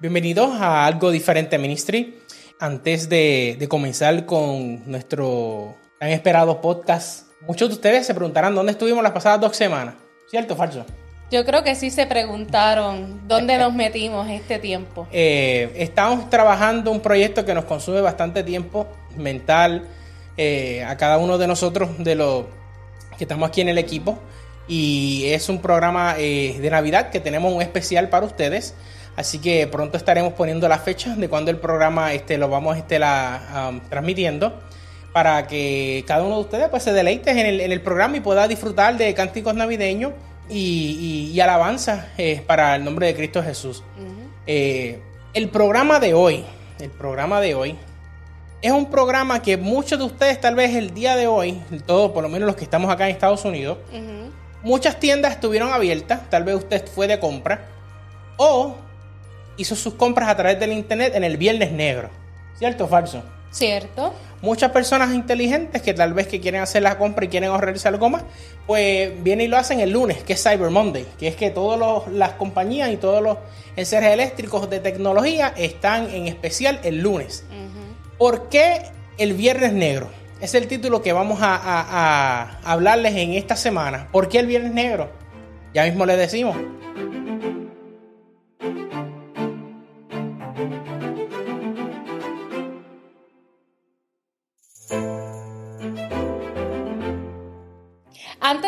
bienvenidos a Algo Diferente Ministry. Antes de, de comenzar con nuestro tan esperado podcast, muchos de ustedes se preguntarán dónde estuvimos las pasadas dos semanas. ¿Cierto o falso? Yo creo que sí se preguntaron dónde nos metimos este tiempo. Eh, estamos trabajando un proyecto que nos consume bastante tiempo mental eh, a cada uno de nosotros, de los que estamos aquí en el equipo. Y es un programa eh, de Navidad que tenemos un especial para ustedes. Así que pronto estaremos poniendo la fecha de cuando el programa este, lo vamos este, la, um, transmitiendo para que cada uno de ustedes pues, se deleite en el, en el programa y pueda disfrutar de cánticos navideños y, y, y alabanza eh, para el nombre de Cristo Jesús. Uh -huh. eh, el programa de hoy, el programa de hoy, es un programa que muchos de ustedes tal vez el día de hoy, todos por lo menos los que estamos acá en Estados Unidos, uh -huh. muchas tiendas estuvieron abiertas, tal vez usted fue de compra o hizo sus compras a través del internet en el viernes negro, ¿cierto o falso? Cierto. Muchas personas inteligentes que tal vez que quieren hacer la compra y quieren ahorrarse algo más, pues vienen y lo hacen el lunes, que es Cyber Monday, que es que todas las compañías y todos los enseres eléctricos de tecnología están en especial el lunes. Uh -huh. ¿Por qué el viernes negro? Es el título que vamos a, a, a hablarles en esta semana. ¿Por qué el viernes negro? Ya mismo les decimos.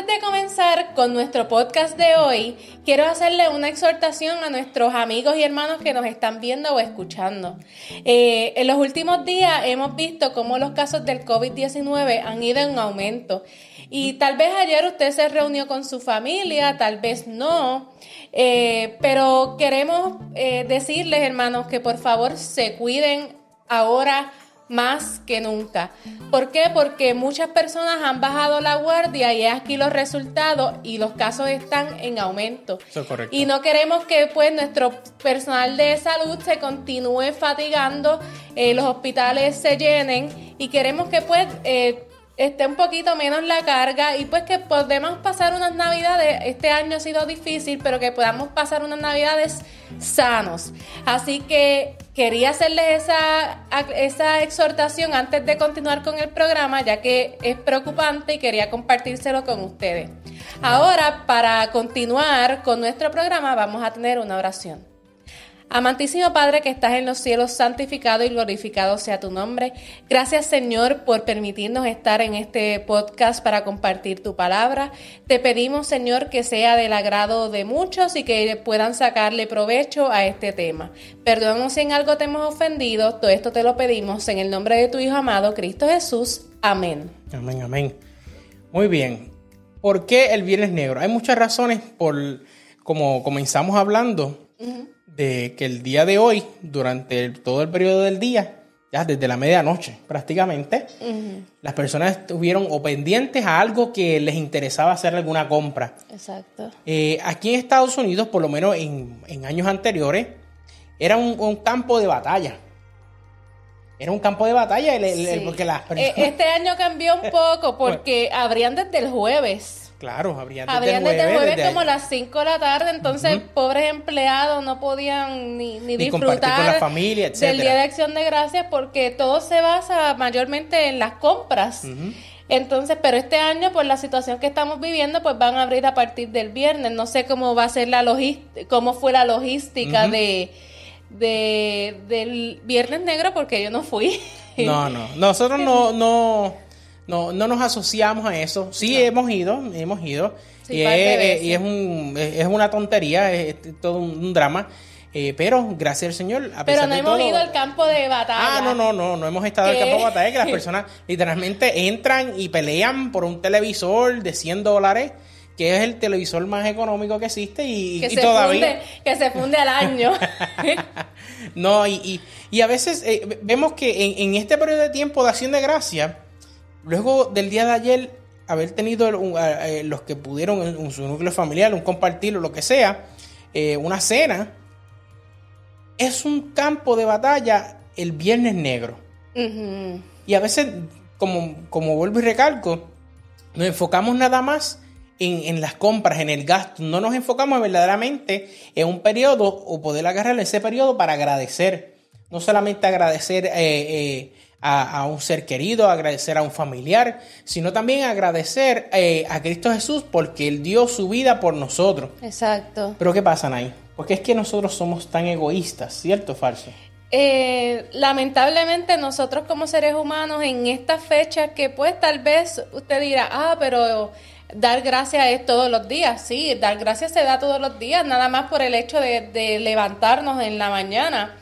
Antes de comenzar con nuestro podcast de hoy, quiero hacerle una exhortación a nuestros amigos y hermanos que nos están viendo o escuchando. Eh, en los últimos días hemos visto cómo los casos del COVID-19 han ido en aumento. Y tal vez ayer usted se reunió con su familia, tal vez no, eh, pero queremos eh, decirles, hermanos, que por favor se cuiden ahora más que nunca. ¿Por qué? Porque muchas personas han bajado la guardia y aquí los resultados y los casos están en aumento. Eso es correcto. Y no queremos que pues nuestro personal de salud se continúe fatigando, eh, los hospitales se llenen y queremos que pues eh, esté un poquito menos la carga y pues que podamos pasar unas navidades, este año ha sido difícil, pero que podamos pasar unas navidades sanos. Así que quería hacerles esa, esa exhortación antes de continuar con el programa, ya que es preocupante y quería compartírselo con ustedes. Ahora, para continuar con nuestro programa, vamos a tener una oración. Amantísimo Padre que estás en los cielos, santificado y glorificado sea tu nombre. Gracias Señor por permitirnos estar en este podcast para compartir tu palabra. Te pedimos Señor que sea del agrado de muchos y que puedan sacarle provecho a este tema. Perdónanos si en algo te hemos ofendido. Todo esto te lo pedimos en el nombre de tu Hijo amado, Cristo Jesús. Amén. Amén, amén. Muy bien. ¿Por qué el Viernes Negro? Hay muchas razones por, como comenzamos hablando, uh -huh de que el día de hoy, durante el, todo el periodo del día, ya desde la medianoche prácticamente, uh -huh. las personas estuvieron o pendientes a algo que les interesaba hacer alguna compra. Exacto. Eh, aquí en Estados Unidos, por lo menos en, en años anteriores, era un, un, campo de batalla. Era un campo de batalla el, el, sí. porque las personas... Este año cambió un poco porque abrían desde el jueves. Claro, habrían desde desde como las 5 de la tarde, entonces uh -huh. pobres empleados no podían ni, ni, ni disfrutar con la familia, etc. del Día de Acción de Gracias porque todo se basa mayormente en las compras. Uh -huh. Entonces, pero este año, por la situación que estamos viviendo, pues van a abrir a partir del viernes. No sé cómo va a ser la logística, cómo fue la logística uh -huh. de, de, del Viernes Negro, porque yo no fui. No, no, nosotros no, no no, no nos asociamos a eso. Sí no. hemos ido, hemos ido. Sí, y, es, y, es, un, es una tontería, es, todo un, un drama. Eh, pero gracias al Señor, a Pero pesar no de hemos todo, ido al campo de batalla. Ah, no, no, no, no hemos estado en el campo de batalla, que las personas literalmente entran y pelean por un televisor de 100 dólares que es el televisor más económico que existe y, que y se todavía... Funde, que se funde al año. no, y, y, y, a veces eh, vemos que en, en, este periodo de tiempo de acción de gracia, luego del día de ayer, haber tenido un, eh, los que pudieron en su núcleo familiar, un compartir o lo que sea, eh, una cena, es un campo de batalla el viernes negro. Uh -huh. Y a veces, como, como vuelvo y recalco, nos enfocamos nada más en, las compras, en el gasto. No nos enfocamos verdaderamente en un periodo o poder agarrar ese periodo para agradecer. No solamente agradecer eh, eh, a, un ser querido, agradecer a un familiar, sino también agradecer eh, a Cristo Jesús porque Él dio su vida por nosotros. Exacto. Pero ¿qué pasa, Nay? Porque es que nosotros somos tan egoístas, ¿cierto o falso? lamentablemente nosotros como seres humanos en estas fechas que pues tal vez usted dirá, ah, pero dar gracias es todos los días, sí, dar gracias se da todos los días, nada más por el hecho de, levantarnos en la mañana.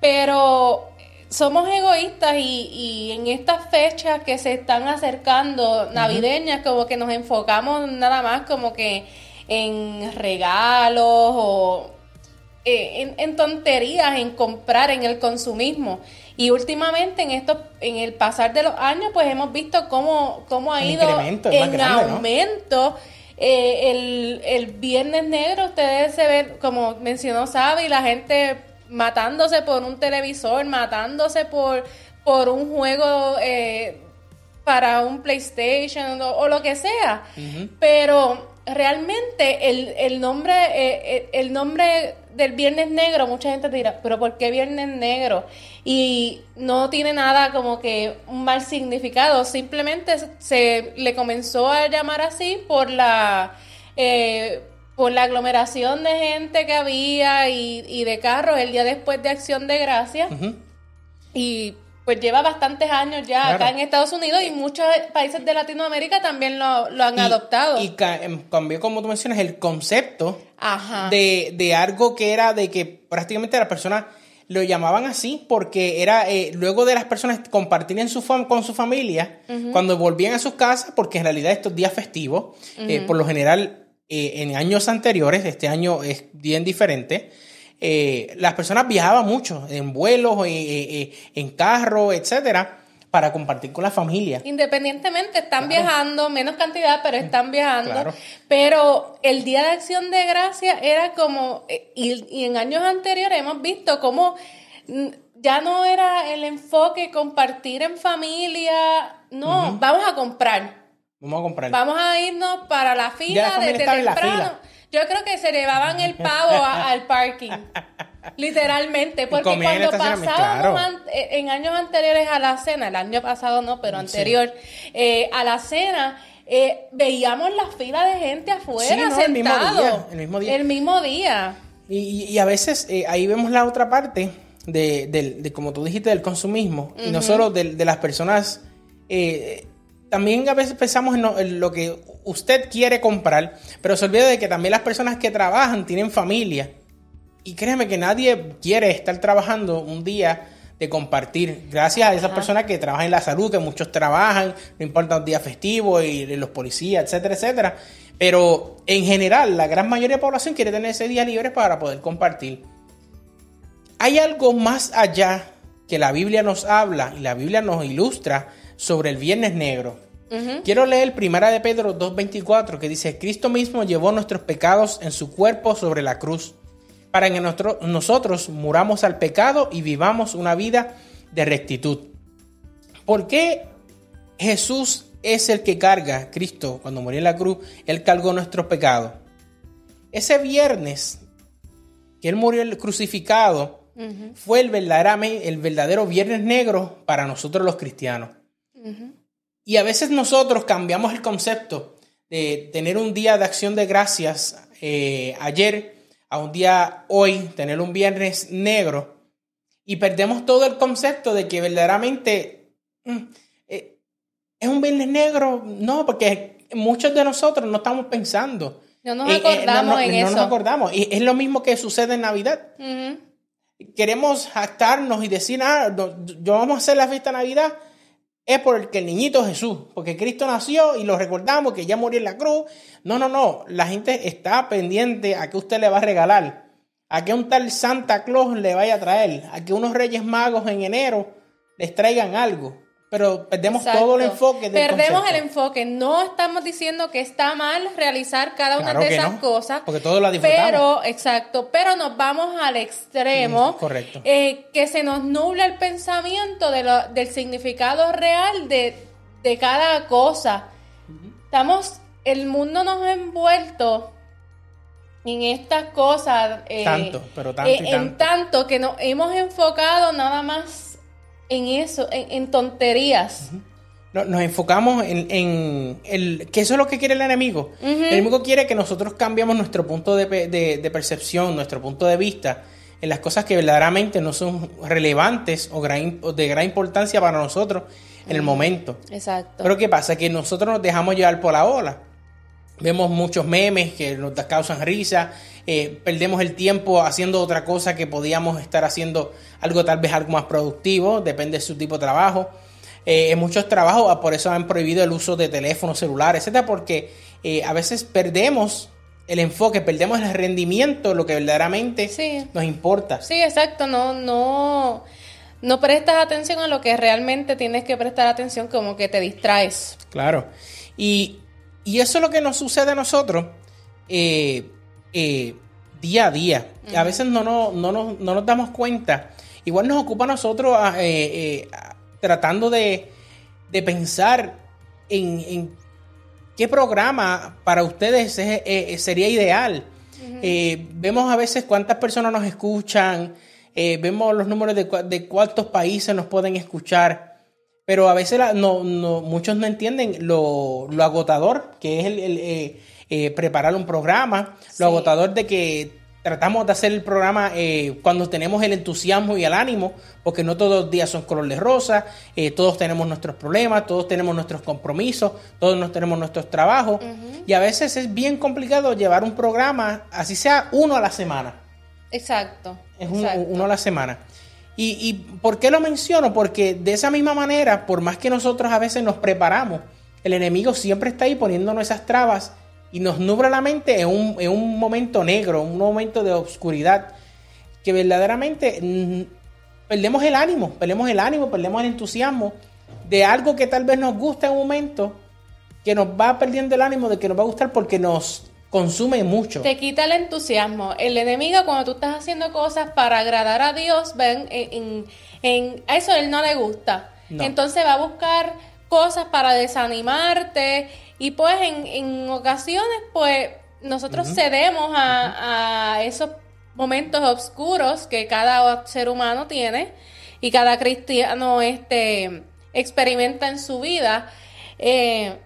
Pero somos egoístas y, en estas fechas que se están acercando, navideñas, como que nos enfocamos nada más como que en regalos o eh, en, tonterías, en comprar, en el consumismo. Y últimamente en esto, en el pasar de los años, pues hemos visto cómo, cómo ha ido en aumento. Eh, el, el, Viernes Negro, ustedes se ven, como mencionó Sabi, la gente matándose por un televisor, matándose por, por un juego eh, para un PlayStation o, lo que sea. Pero realmente el, el nombre, el nombre del Viernes Negro, mucha gente dirá, pero ¿por qué Viernes Negro? Y no tiene nada como que un mal significado, simplemente se le comenzó a llamar así por la... Eh, por la aglomeración de gente que había y, de carros el día después de Acción de Gracia. Y pues lleva bastantes años ya acá en Estados Unidos y muchos países de Latinoamérica también lo, han adoptado. Y em, cambió, como tú mencionas, el concepto De, algo que era de que prácticamente las personas lo llamaban así porque era eh, luego de las personas compartir su con su familia cuando volvían a sus casas, porque en realidad estos días festivos, eh, por lo general eh, en años anteriores, este año es bien diferente, eh, las personas viajaban mucho en vuelos, eh, en carro, etcétera, para compartir con la familia. Independientemente, están viajando, menos cantidad, pero están viajando. Pero el Día de Acción de Gracia era como, y, en años anteriores hemos visto cómo mm, ya no era el enfoque compartir en familia, no, vamos a comprar. Vamos a comprar. Vamos a irnos para la fila desde temprano. Yo creo que se llevaban el pavo al parking. Literalmente, porque cuando pasábamos eh, en años anteriores a la cena, el año pasado no, pero anterior, eh, a la cena, eh, veíamos la fila de gente afuera sentado. El mismo día. El mismo día. El mismo día. Y, a veces ahí vemos la otra parte de, como tú dijiste, del consumismo. Y no solo de, las personas también a veces pensamos en lo, que usted quiere comprar, pero se olvida de que también las personas que trabajan tienen familia. Y créeme que nadie quiere estar trabajando un día de compartir. Gracias a esas personas que trabajan en la salud, que muchos trabajan, no importa un día festivo y los policías, etcétera, etcétera. Pero en general, la gran mayoría de la población quiere tener ese día libre para poder compartir. Hay algo más allá que la Biblia nos habla y la Biblia nos ilustra sobre el Viernes Negro. Quiero leer Primera de Pedro 2.24 que dice, Cristo mismo llevó nuestros pecados en su cuerpo sobre la cruz, para que nosotros muramos al pecado y vivamos una vida de rectitud. ¿Por qué Jesús es el que carga, Cristo, cuando murió en la cruz, Él cargó nuestros pecados? Ese viernes que Él murió crucificado, fue el el verdadero viernes negro para nosotros los cristianos. Y a veces nosotros cambiamos el concepto de tener un día de acción de gracias eh, ayer a un día hoy, tener un viernes negro, y perdemos todo el concepto de que verdaderamente mm, eh, es un viernes negro. No, porque muchos de nosotros no estamos pensando. No nos eh, acordamos en eso. No nos acordamos. Y es lo mismo que sucede en Navidad. Queremos jactarnos y decir, ah, yo vamos a hacer la fiesta de Navidad es por el niñito Jesús, porque Cristo nació y lo recordamos que ya murió en la cruz. No, no, no, la gente está pendiente a que usted le va a regalar, a que un tal Santa Claus le vaya a traer, a que unos Reyes Magos en enero les traigan algo pero perdemos todo el enfoque. Del perdemos el enfoque. No estamos diciendo que está mal realizar cada una de esas cosas. Porque todo lo disfrutamos. Pero, exacto, pero nos vamos al extremo. Mm, correcto. Eh, que se nos nubla el pensamiento de lo, del significado real de, de cada cosa. Estamos el mundo nos ha envuelto en estas cosas. eh, tanto, pero tanto. Eh, en tanto que nos hemos enfocado nada más en eso, en, tonterías. nos enfocamos en, el que eso es lo que quiere el enemigo. El enemigo quiere que nosotros cambiemos nuestro punto de, percepción, nuestro punto de vista en las cosas que verdaderamente no son relevantes o, de gran importancia para nosotros en el momento. Exacto. Pero ¿qué pasa? Que nosotros nos dejamos llevar por la ola. Vemos muchos memes que nos causan risa, eh, perdemos el tiempo haciendo otra cosa que podíamos estar haciendo algo tal vez algo más productivo, depende de su tipo de trabajo. Eh, en muchos trabajos ah, por eso han prohibido el uso de teléfonos celulares, etcétera, porque eh, a veces perdemos el enfoque, perdemos el rendimiento, lo que verdaderamente nos importa. Sí, exacto, no, no, no prestas atención a lo que realmente tienes que prestar atención, como que te distraes. Claro. Y y eso es lo que nos sucede a nosotros eh, eh, día a día. A veces no, no, no, nos damos cuenta. Igual nos ocupa a nosotros ah, eh, tratando de, pensar en, qué programa para ustedes sería ideal. vemos a veces cuántas personas nos escuchan, vemos los números de, de cuántos países nos pueden escuchar. Pero a veces no, no, muchos no entienden lo, agotador que es el, eh, eh, preparar un programa, lo agotador de que tratamos de hacer el programa eh, cuando tenemos el entusiasmo y el ánimo, porque no todos los días son color de rosa, todos tenemos nuestros problemas, todos tenemos nuestros compromisos, todos tenemos nuestros trabajos, y a veces es bien complicado llevar un programa, así sea uno a la semana. Exacto. Es uno a la semana. ¿Y, por qué lo menciono? Porque de esa misma manera, por más que nosotros a veces nos preparamos, el enemigo siempre está ahí poniéndonos esas trabas y nos nubla la mente en un, momento negro, un momento de oscuridad, que verdaderamente mm, perdemos el ánimo, perdemos el ánimo, perdemos el entusiasmo de algo que tal vez nos gusta en un momento, que nos va perdiendo el ánimo de que nos va a gustar porque nos consume mucho. Te quita el entusiasmo. El enemigo, cuando tú estás haciendo cosas para agradar a Dios, ven, en, a eso él no le gusta. Entonces va a buscar cosas para desanimarte y pues en, ocasiones pues nosotros cedemos a, esos momentos oscuros que cada ser humano tiene y cada cristiano este, experimenta en su vida. Eh,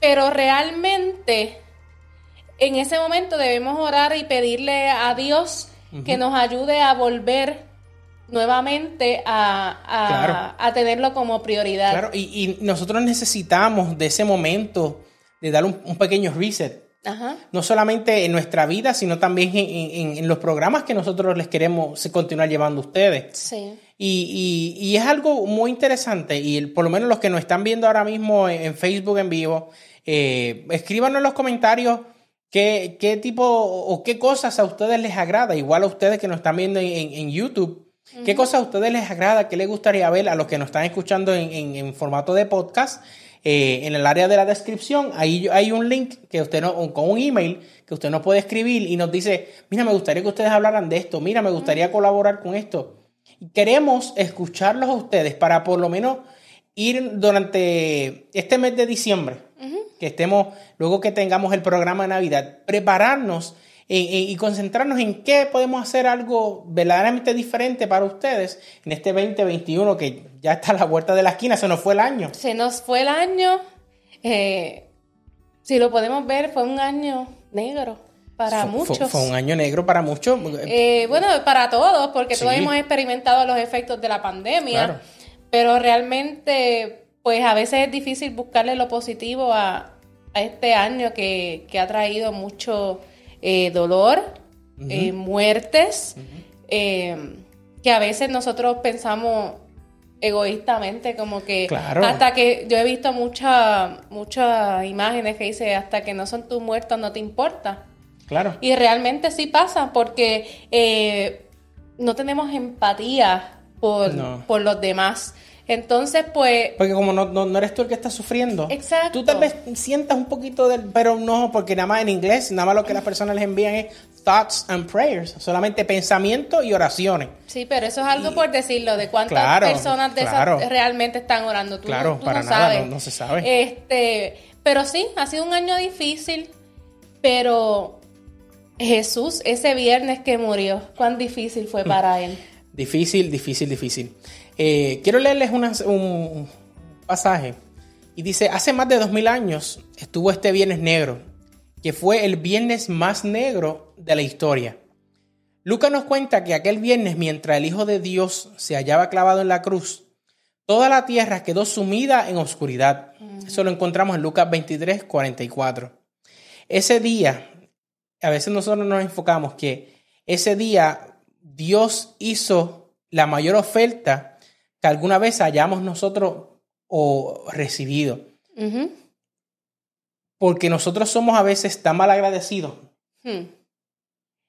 pero realmente en ese momento debemos orar y pedirle a Dios que nos ayude a volver nuevamente a, tenerlo como prioridad. Claro, y, nosotros necesitamos de ese momento de dar un, pequeño reset. No solamente en nuestra vida, sino también en, los programas que nosotros les queremos continuar llevando a ustedes. Sí. Y, es algo muy interesante. Y por lo menos los que nos están viendo ahora mismo en, Facebook en vivo, eh, escríbanos en los comentarios ¿Qué, ¿Qué, tipo o qué cosas a ustedes les agrada? Igual a ustedes que nos están viendo en, YouTube. ¿Qué cosas a ustedes les agrada? ¿Qué les gustaría ver a los que nos están escuchando en, en formato de podcast? Eh, en el área de la descripción, ahí hay un link que usted no, con un email que usted nos puede escribir y nos dice, mira, me gustaría que ustedes hablaran de esto, mira, me gustaría colaborar con esto. Queremos escucharlos a ustedes para por lo menos ir durante este mes de diciembre que estemos, luego que tengamos el programa de Navidad, prepararnos y concentrarnos en qué podemos hacer algo verdaderamente diferente para ustedes en este 2021 que ya está a la vuelta de la esquina, se nos fue el año. Se nos fue el año, eh, si lo podemos ver, fue un año negro. Para muchos. Fue, un año negro para muchos. Eh, bueno, para todos, porque todos hemos experimentado los efectos de la pandemia, pero realmente, pues a veces es difícil buscarle lo positivo a, a este año que, ha traído mucho eh, dolor, eh, muertes, eh, que a veces nosotros pensamos egoístamente, como que hasta que yo he visto muchas muchas imágenes que dice hasta que no son tus muertos no te importa. Claro. Y realmente sí pasa porque no tenemos empatía por, por los demás. Entonces, pues... Porque como no, no, eres tú el que está sufriendo. Exacto. Tú tal vez sientas un poquito del... Pero no, porque nada más en inglés, nada más lo que las personas les envían es thoughts and prayers. Solamente pensamiento y oraciones. Sí, pero eso es algo por decirlo, de cuántas personas de esas realmente están orando. Tú, claro, para nada, no, se sabe. Este, Pero sí, ha sido un año difícil, pero Jesús, ese viernes que murió, cuán difícil fue para él. Difícil, difícil, difícil. Eh, quiero leerles un pasaje. Y dice, hace más de dos mil años estuvo este viernes negro, que fue el viernes más negro de la historia. Lucas nos cuenta que aquel viernes, mientras el Hijo de Dios se hallaba clavado en la cruz, toda la tierra quedó sumida en oscuridad. Eso lo encontramos en Lucas 23, 44. Ese día, a veces nosotros nos enfocamos que ese día Dios hizo la mayor oferta que alguna vez hayamos nosotros o recibido. Porque nosotros somos a veces tan mal agradecidos hmm.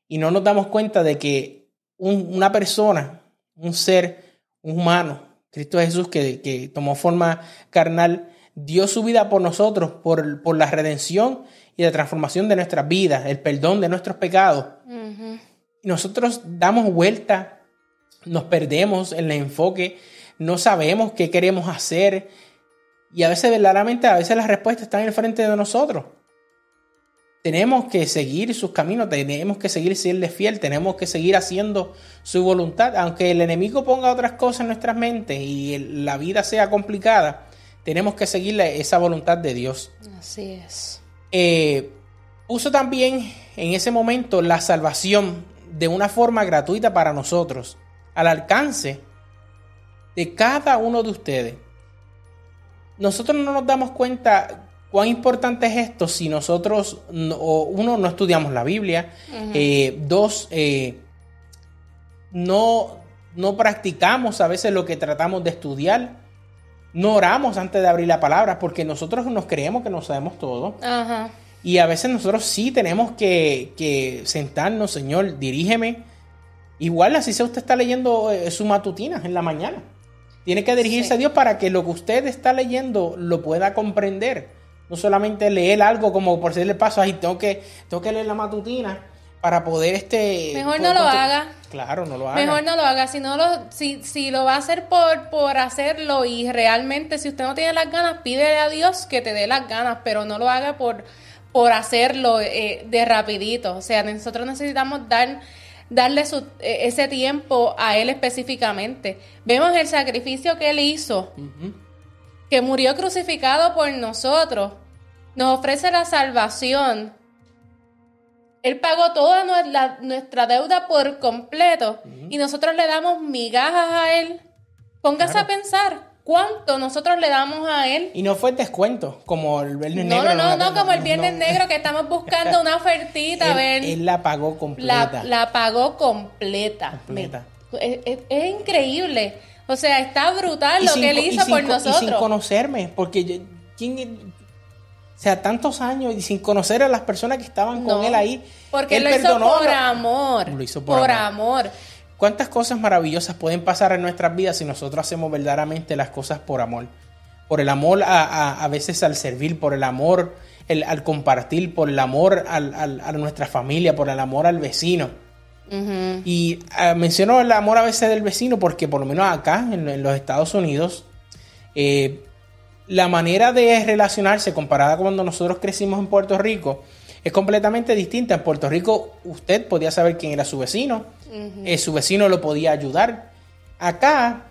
y no nos damos cuenta de que una persona, un ser humano, Cristo Jesús, que, que, tomó forma carnal, dio su vida por nosotros, por, por la redención y la transformación de nuestras vidas, el perdón de nuestros pecados. Y nosotros damos vuelta, nos perdemos en el enfoque, no sabemos qué queremos hacer, y a veces verdaderamente, a veces las respuestas están en frente de nosotros. Tenemos que seguir sus caminos, tenemos que seguir siendo fiel, tenemos que seguir haciendo su voluntad. Aunque el enemigo ponga otras cosas en nuestras mentes y la vida sea complicada, tenemos que seguir esa voluntad de Dios. Así es. Eh, puso también en ese momento la salvación de una forma gratuita para nosotros, al alcance de cada uno de ustedes nosotros no nos damos cuenta cuán importante es esto si nosotros, uno, no estudiamos la Biblia, eh, dos, eh, no, no practicamos a veces lo que tratamos de estudiar, no oramos antes de abrir la palabra porque nosotros nos creemos que no sabemos todo. Y a veces nosotros sí tenemos que, que, sentarnos, Señor, dirígeme. Igual así sea usted está leyendo eh, su matutina en la mañana. Tiene que dirigirse a Dios para que lo que usted está leyendo lo pueda comprender. No solamente leer algo como por el paso, ahí tengo que, tengo que leer la matutina para poder este... Mejor no lo haga. Claro, no lo haga. Mejor no lo haga. Si, no lo, si, si lo va a hacer por, por hacerlo y realmente si usted no tiene las ganas, pídele a Dios que te dé las ganas, pero no lo haga por, por hacerlo eh, de rapidito. O sea, nosotros necesitamos dar darle su, e, ese tiempo a Él específicamente. Vemos el sacrificio que Él hizo, que murió crucificado por nosotros, nos ofrece la salvación. Él pagó toda nuestra, deuda por completo y nosotros le damos migajas a Él. Póngase a pensar, cuánto nosotros le damos a él. Y no fue descuento, como el Viernes Negro. No, no, no, como el Viernes Negro que estamos buscando una ofertita. él, él la pagó completa. La, pagó completa. es, increíble. O sea, está brutal lo que él hizo por nosotros. Y sin conocerme, porque ¿quién, o sea, tantos años y sin conocer a las personas que estaban con él ahí. Porque él lo hizo por amor. Lo hizo por, amor. ¿Cuántas cosas maravillosas pueden pasar en nuestras vidas si nosotros hacemos verdaderamente las cosas por amor? Por el amor a, a, veces al servir, por el amor al compartir, por el amor al, a nuestra familia, por el amor al vecino. Y ah, menciono el amor a veces del vecino porque por lo menos acá, en, los Estados Unidos, eh, la manera de relacionarse comparada con cuando nosotros crecimos en Puerto Rico, es completamente distinta. En Puerto Rico usted podía saber quién era su vecino, eh, su vecino lo podía ayudar. Acá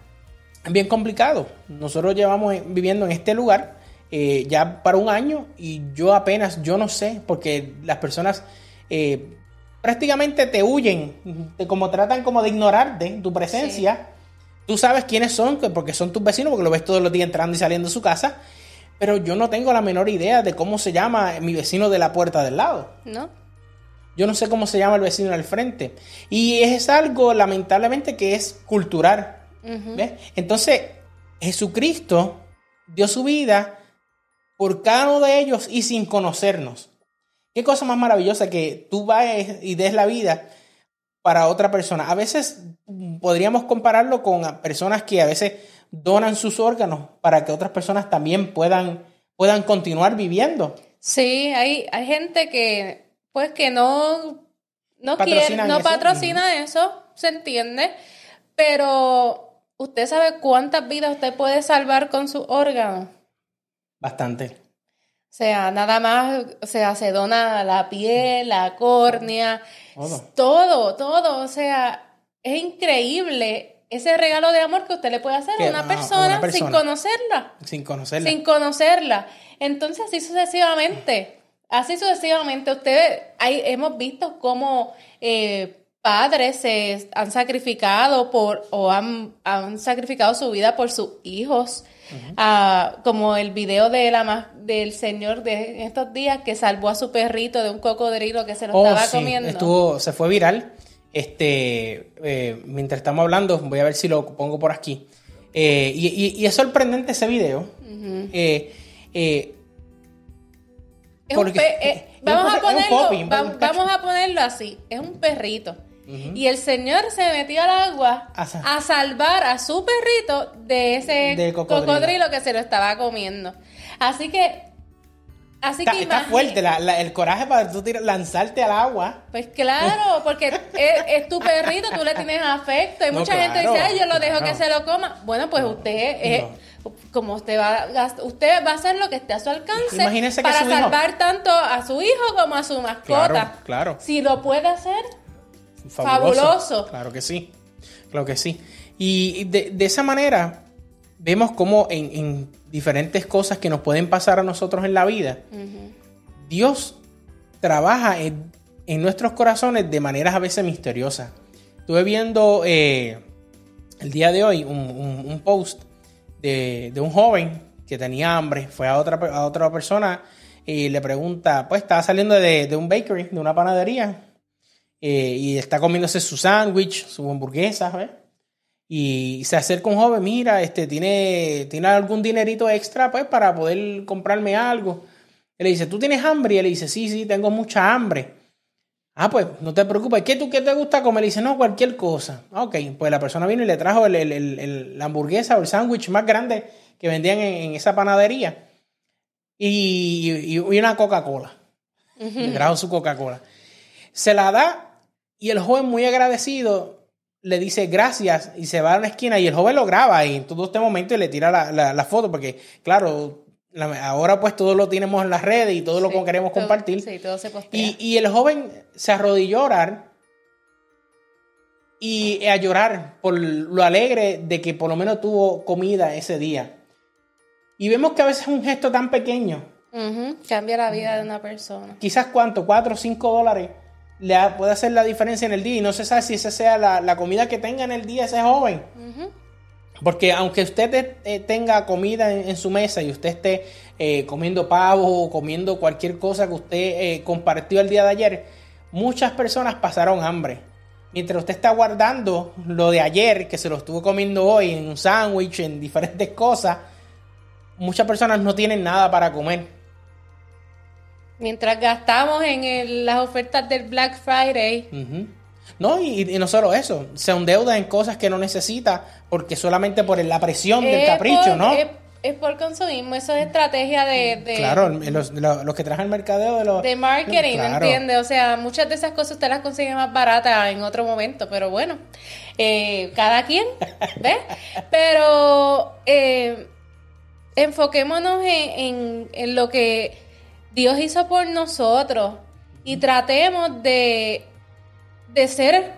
es bien complicado. Nosotros llevamos viviendo en este lugar eh, ya para un año y yo apenas, yo no sé, porque las personas eh, prácticamente te huyen, te, como tratan como de ignorarte tu presencia. Tú sabes quiénes son, porque son tus vecinos, porque lo ves todos los días entrando y saliendo de su casa pero yo no tengo la menor idea de cómo se llama mi vecino de la puerta del lado. No. Yo no sé cómo se llama el vecino del frente. Y es algo, lamentablemente, que es cultural. Entonces, Jesucristo dio su vida por cada uno de ellos y sin conocernos. Qué cosa más maravillosa que tú vayas y des la vida para otra persona. A veces podríamos compararlo con personas que a veces donan sus órganos para que otras personas también puedan, puedan continuar viviendo. Sí, hay, hay gente que pues que no, no quiere, no patrocina eso, se entiende, pero usted sabe cuántas vidas usted puede salvar con sus órganos. Bastante. O sea, nada más, o sea, se dona la piel, la córnea, todo, todo, o sea, es increíble ese regalo de amor que usted le puede hacer a una, persona, sin conocerla. Sin conocerla. Sin conocerla. Entonces, así sucesivamente. Así sucesivamente. Ustedes, hay, hemos visto cómo eh, padres se han sacrificado por, o han, han sacrificado su vida por sus hijos. Ah, como el video de la del señor de estos días que salvó a su perrito de un cocodrilo que se lo oh, estaba comiendo. Estuvo, se fue viral. Este, eh, mientras estamos hablando, voy a ver si lo pongo por aquí. Eh, y, es sorprendente ese video. Eh, vamos, a ponerlo, vamos a ponerlo así. Es un perrito. Y el señor se metió al agua a, salvar a su perrito de ese cocodrilo. que se lo estaba comiendo. Así que Así está, que está fuerte el coraje para tú lanzarte al agua. Pues claro, porque es, tu perrito, tú le tienes afecto. Y mucha gente dice, ay, yo lo dejo que se lo coma. Bueno, pues usted, como usted va, usted va a hacer lo que esté a su alcance para salvar tanto a su hijo como a su mascota. Claro, claro. Si lo puede hacer, Fabuloso. Claro que sí, claro que sí. Y de, esa manera vemos como en, diferentes cosas que nos pueden pasar a nosotros en la vida, Dios trabaja en, nuestros corazones de maneras a veces misteriosas. Estuve viendo eh, el día de hoy un, post de, un joven que tenía hambre, fue a otra, a otra persona y le pregunta, pues estaba saliendo de, de un bakery, de una panadería, eh, y está comiéndose su sándwich, su hamburguesa, ¿ves? Y se acerca un joven, mira, este, tiene, tiene algún dinerito extra, pues, para poder comprarme algo. Él le dice, ¿tú tienes hambre? Y él le dice, sí, sí, tengo mucha hambre. Ah, pues, no te preocupes. ¿Qué, tú, qué te gusta comer? Le dice, no, cualquier cosa. Ok, pues la persona vino y le trajo la hamburguesa o el sándwich más grande que vendían en, esa panadería. Y, una Coca-Cola. Le trajo su Coca-Cola. Se la da y el joven muy agradecido le dice gracias y se va a una esquina y el joven lo graba y en todo este momento y le tira la, foto porque claro, ahora pues todo lo tenemos en las redes y todo lo que queremos compartir. Sí, todo se y, y, el joven se arrodilló a orar y a llorar por lo alegre de que por lo menos tuvo comida ese día. Y vemos que a veces un gesto tan pequeño cambia la vida de una persona. Quizás cuánto, cuatro o cinco dólares le puede hacer la diferencia en el día y no se sabe si esa sea la, comida que tenga en el día ese joven. Porque aunque usted eh, tenga comida en, su mesa y usted esté eh, comiendo pavo o comiendo cualquier cosa que usted eh, compartió el día de ayer, muchas personas pasaron hambre. Mientras usted está guardando lo de ayer, que se lo estuvo comiendo hoy en un sándwich, en diferentes cosas, muchas personas no tienen nada para comer. Mientras gastamos en las ofertas del Black Friday. No, y, no solo eso, se endeuda en cosas que no necesita porque solamente por la presión del capricho, ¿no? Es, por consumismo, eso es estrategia de... claro, los, que trajan el mercadeo de los... De marketing, ¿entiendes? O sea, muchas de esas cosas usted las consigue más baratas en otro momento, pero bueno, eh, cada quien, ¿ves? Pero eh, enfoquémonos en, en lo que Dios hizo por nosotros y tratemos de, de ser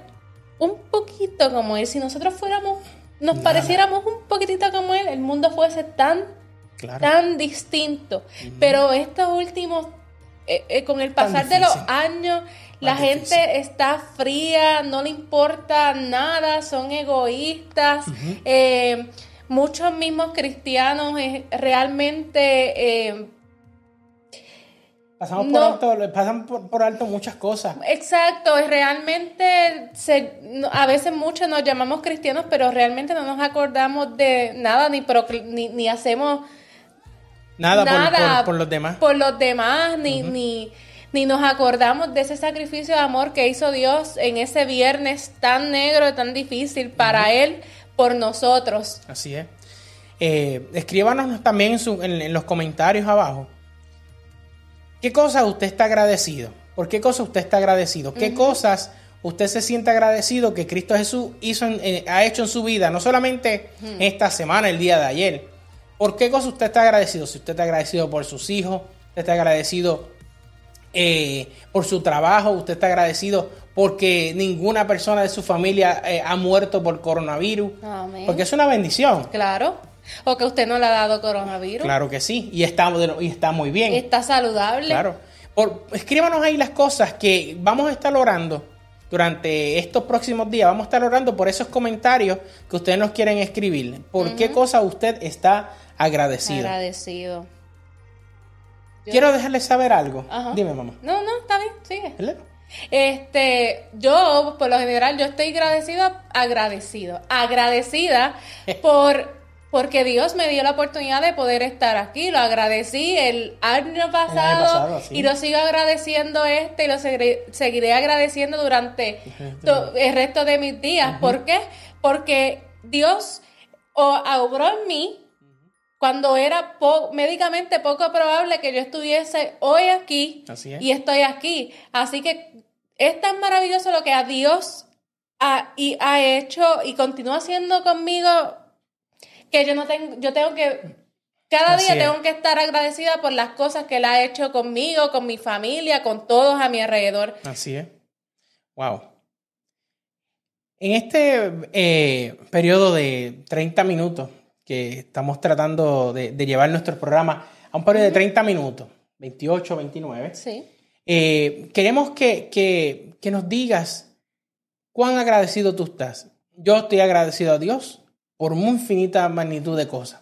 un poquito como Él. Si nosotros fuéramos, nos pareciéramos un poquitito como Él, el mundo fuese tan, tan distinto. Pero estos últimos, eh, eh, con el pasar de los años, la gente está fría, no le importa nada, son egoístas. Eh, muchos mismos cristianos realmente Pasamos por alto, pasan por, alto muchas cosas. Exacto, realmente a veces muchos nos llamamos cristianos, pero realmente no nos acordamos de nada, ni, ni, ni hacemos nada, por, los demás. Por los demás, ni, ni, ni nos acordamos de ese sacrificio de amor que hizo Dios en ese viernes tan negro, tan difícil para Él, por nosotros. Así es. Eh, escríbanos también en los comentarios abajo ¿Qué cosas usted está agradecido? ¿Por qué cosas usted está agradecido? ¿Qué cosas usted se siente agradecido que Cristo Jesús hizo eh, ha hecho en su vida? No solamente esta semana, el día de ayer. ¿Por qué cosas usted está agradecido? Si usted está agradecido por sus hijos, usted está agradecido eh, por su trabajo, usted está agradecido porque ninguna persona de su familia eh, ha muerto por coronavirus. Amén. Porque es una bendición. Claro. O que usted no le ha dado coronavirus. Claro que sí. Y está, y está muy bien. Está saludable. Claro. Por, escríbanos ahí las cosas que vamos a estar orando durante estos próximos días. Vamos a estar orando por esos comentarios que ustedes nos quieren escribir. ¿Por qué cosa usted está agradecido? Agradecido. Yo- Quiero dejarles saber algo. Ajá. Dime, mamá. No, no, está bien, sigue. Este, yo, por lo general, yo estoy agradecida, agradecido, agradecida por porque Dios me dio la oportunidad de poder estar aquí. Lo agradecí el año pasado, pasado, sí. y lo sigo agradeciendo este y lo seguiré, seguiré agradeciendo durante el resto de mis días. ¿Por qué? Porque Dios obró en mí cuando era po- médicamente poco probable que yo estuviese hoy aquí Así es. y estoy aquí. Así que es tan maravilloso lo que a Dios ha, y ha hecho y continúa haciendo conmigo que yo no tengo, yo tengo que, cada Así día es. tengo que estar agradecida por las cosas que Él ha hecho conmigo, con mi familia, con todos a mi alrededor. Así es. Wow. En este eh, periodo de 30 minutos que estamos tratando de, de llevar nuestro programa a un periodo de 30 minutos, 28, 29, Sí. eh, queremos que, que- que nos digas cuán agradecido tú estás. Yo estoy agradecido a Dios por una infinita magnitud de cosas.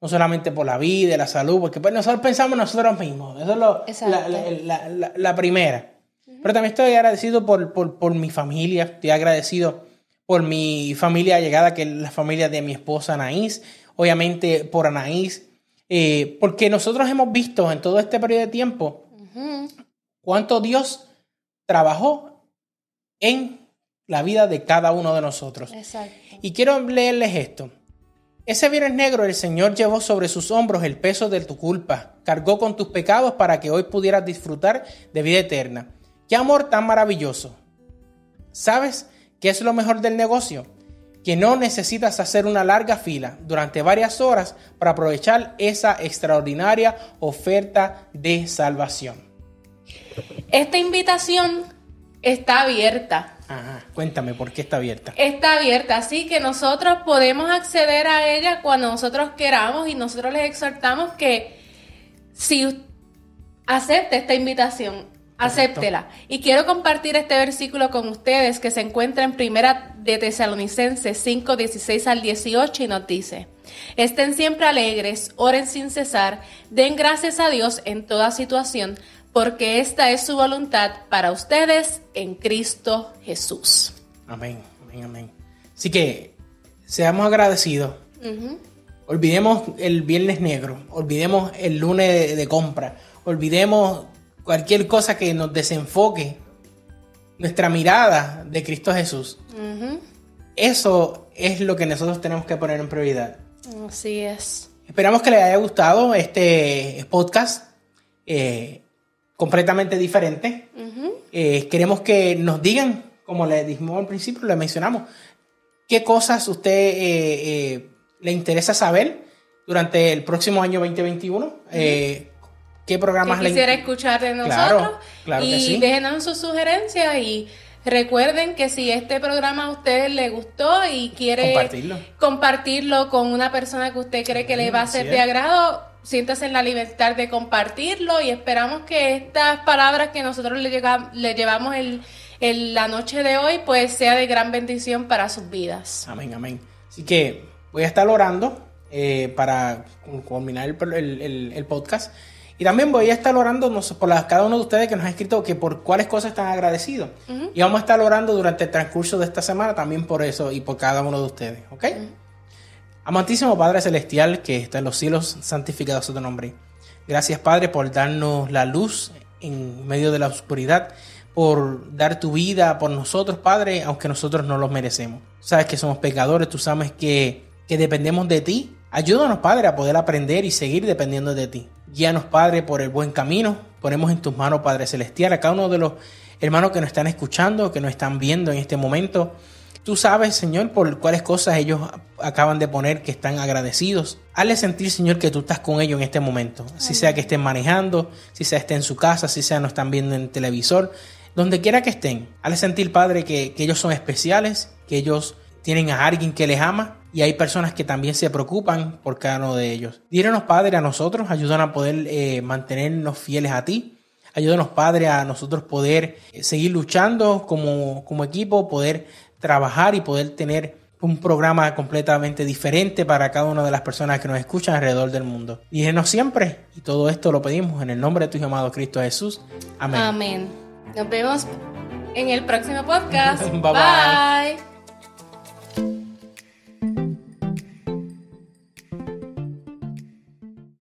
No solamente por la vida, la salud, porque pues, nosotros pensamos nosotros mismos. Eso es lo- la, la- la- primera. Pero también estoy agradecido por, por- por mi familia. Estoy agradecido por mi familia llegada, que es la familia de mi esposa Anaís. Obviamente por Anaís. eh, porque nosotros hemos visto en todo este periodo de tiempo cuánto Dios trabajó en la vida de cada uno de nosotros. Exacto. Y quiero leerles esto. Ese viernes negro el Señor llevó sobre sus hombros el peso de tu culpa, cargó con tus pecados para que hoy pudieras disfrutar de vida eterna. ¡Qué amor tan maravilloso! ¿Sabes qué es lo mejor del negocio? Que no necesitas hacer una larga fila durante varias horas para aprovechar esa extraordinaria oferta de salvación. Esta invitación está abierta. Ajá, cuéntame por qué está abierta. Está abierta, así que nosotros podemos acceder a ella cuando nosotros queramos y nosotros les exhortamos que si acepte esta invitación, acéptela. Y quiero compartir este versículo con ustedes que se encuentra en Primera de Tesalonicenses 5, 16 al 18 y nos dice, estén siempre alegres, oren sin cesar, den gracias a Dios en toda situación, porque esta es su voluntad para ustedes en Cristo Jesús. Amén, amén, amén. Así que seamos agradecidos. Olvidemos el viernes negro, olvidemos el lunes de, de compra, olvidemos cualquier cosa que nos desenfoque nuestra mirada de Cristo Jesús. Eso es lo que nosotros tenemos que poner en prioridad. Así es. Esperamos que les haya gustado este podcast eh, completamente diferente. Eh, queremos que nos digan, como le dijimos al principio, le mencionamos, qué cosas usted eh, eh, le interesa saber durante el próximo año 2021. eh, qué programas que le quisiera escuchar de nosotros. Claro, y sí. déjenos sus sugerencias y recuerden que si este programa a ustedes les gustó y quiere Compartirlo. compartirlo con una persona que usted cree que le va a ser de agrado, siéntase en la libertad de compartirlo y esperamos que estas palabras que nosotros le, llega- le llevamos el- la noche de hoy pues sea de gran bendición para sus vidas. Amén, amén. Así que voy a estar orando eh, para culminar el, el- el- el podcast. Y también voy a estar orando por las- cada uno de ustedes que nos ha escrito que por cuáles cosas están agradecidos. Y vamos a estar orando durante el transcurso de esta semana también por eso y por cada uno de ustedes. ¿Ok? Amantísimo Padre Celestial que está en los cielos, santificado sea tu nombre. Gracias Padre por darnos la luz en medio de la oscuridad, por dar tu vida por nosotros Padre, aunque nosotros no los merecemos. Sabes que somos pecadores, tú sabes que, que dependemos de ti. Ayúdanos Padre a poder aprender y seguir dependiendo de ti. Guíanos Padre por el buen camino. Ponemos en tus manos Padre Celestial a cada uno de los hermanos que nos están escuchando, que nos están viendo en este momento. Tú sabes, Señor, por cuáles cosas ellos acaban de poner que están agradecidos. Hazle sentir, Señor, que tú estás con ellos en este momento. Si sea que estén manejando, si sea estén en su casa, si sea no están viendo en televisor, donde quiera que estén. Hazle sentir, Padre, que, ellos son especiales, que ellos tienen a alguien que les ama y hay personas que también se preocupan por cada uno de ellos. Dírenos, Padre, a nosotros, ayúdanos a poder eh, mantenernos fieles a ti. Ayúdanos, Padre, a nosotros poder eh, seguir luchando como, como equipo, poder trabajar y poder tener un programa completamente diferente para cada una de las personas que nos escuchan alrededor del mundo. Dígenos siempre, y todo esto lo pedimos en el nombre de tu llamado Cristo Jesús. Amén. Amén. Nos vemos en el próximo podcast. bye. bye.